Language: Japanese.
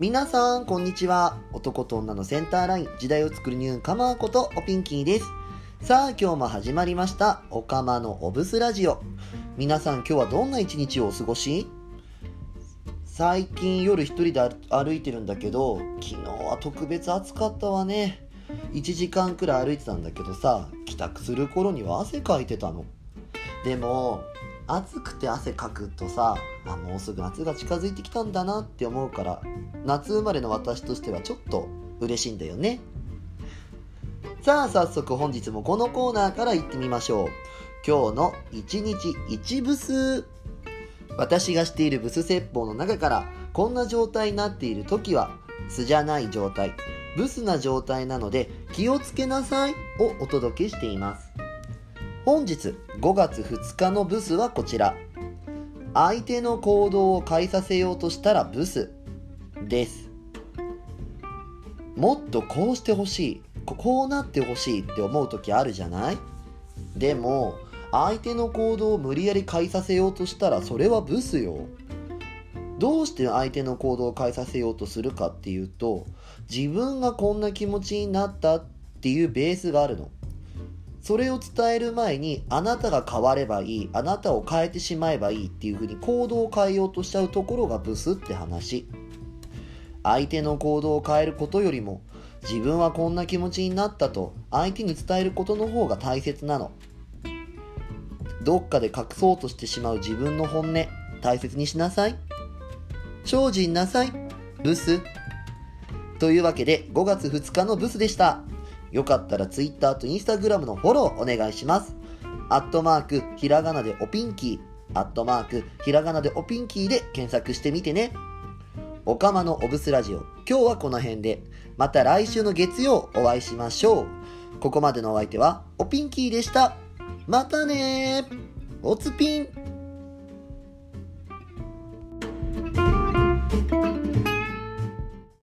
皆さん、こんにちは。男と女のセンターライン、時代を作るニューカマーことおピンキーです。さあ、今日も始まりました、おかまのおブスラジオ。皆さん、今日はどんな一日をお過ごし？最近夜一人で歩いてるんだけど、昨日は特別暑かったわね。1時間くらい歩いてたんだけどさ、帰宅する頃には汗かいてたの。でも、暑くて汗かくとさあもうすぐ夏が近づいてきたんだなって思うから夏生まれの私としてはちょっと嬉しいんだよね。さあ早速本日もこのコーナーから行ってみましょう。今日の1日1ブス私がしているブス説法の中からこんな状態になっている時は素じゃない状態ブスな状態なので気をつけなさいをお届けしています。本日5月2日のブスはこちら。相手の行動を変えさせようとしたらブスです。もっとこうしてほしい。ここうなってほしいって思う時あるじゃない？でも相手の行動を無理やり変えさせようとしたらそれはブスよ。どうして相手の行動を変えさせようとするかっていうと自分がこんな気持ちになったっていうベースがあるの。それを伝える前にあなたが変わればいいあなたを変えてしまえばいいっていうふうに行動を変えようとしちゃうところがブスって話。相手の行動を変えることよりも自分はこんな気持ちになったと相手に伝えることの方が大切なの。どっかで隠そうとしてしまう自分の本音大切にしなさい。精進なさい。ブス。というわけで5月2日のブスでした。よかったら Twitter と Instagram のフォローお願いします。アットマーク、ひらがなでおピンキー、アットマーク、ひらがなでおピンキーで検索してみてね。おかまのおぶすラジオ、今日はこの辺で、また来週の月曜お会いしましょう。ここまでのお相手は、おピンキーでした。またねー。おつぴん。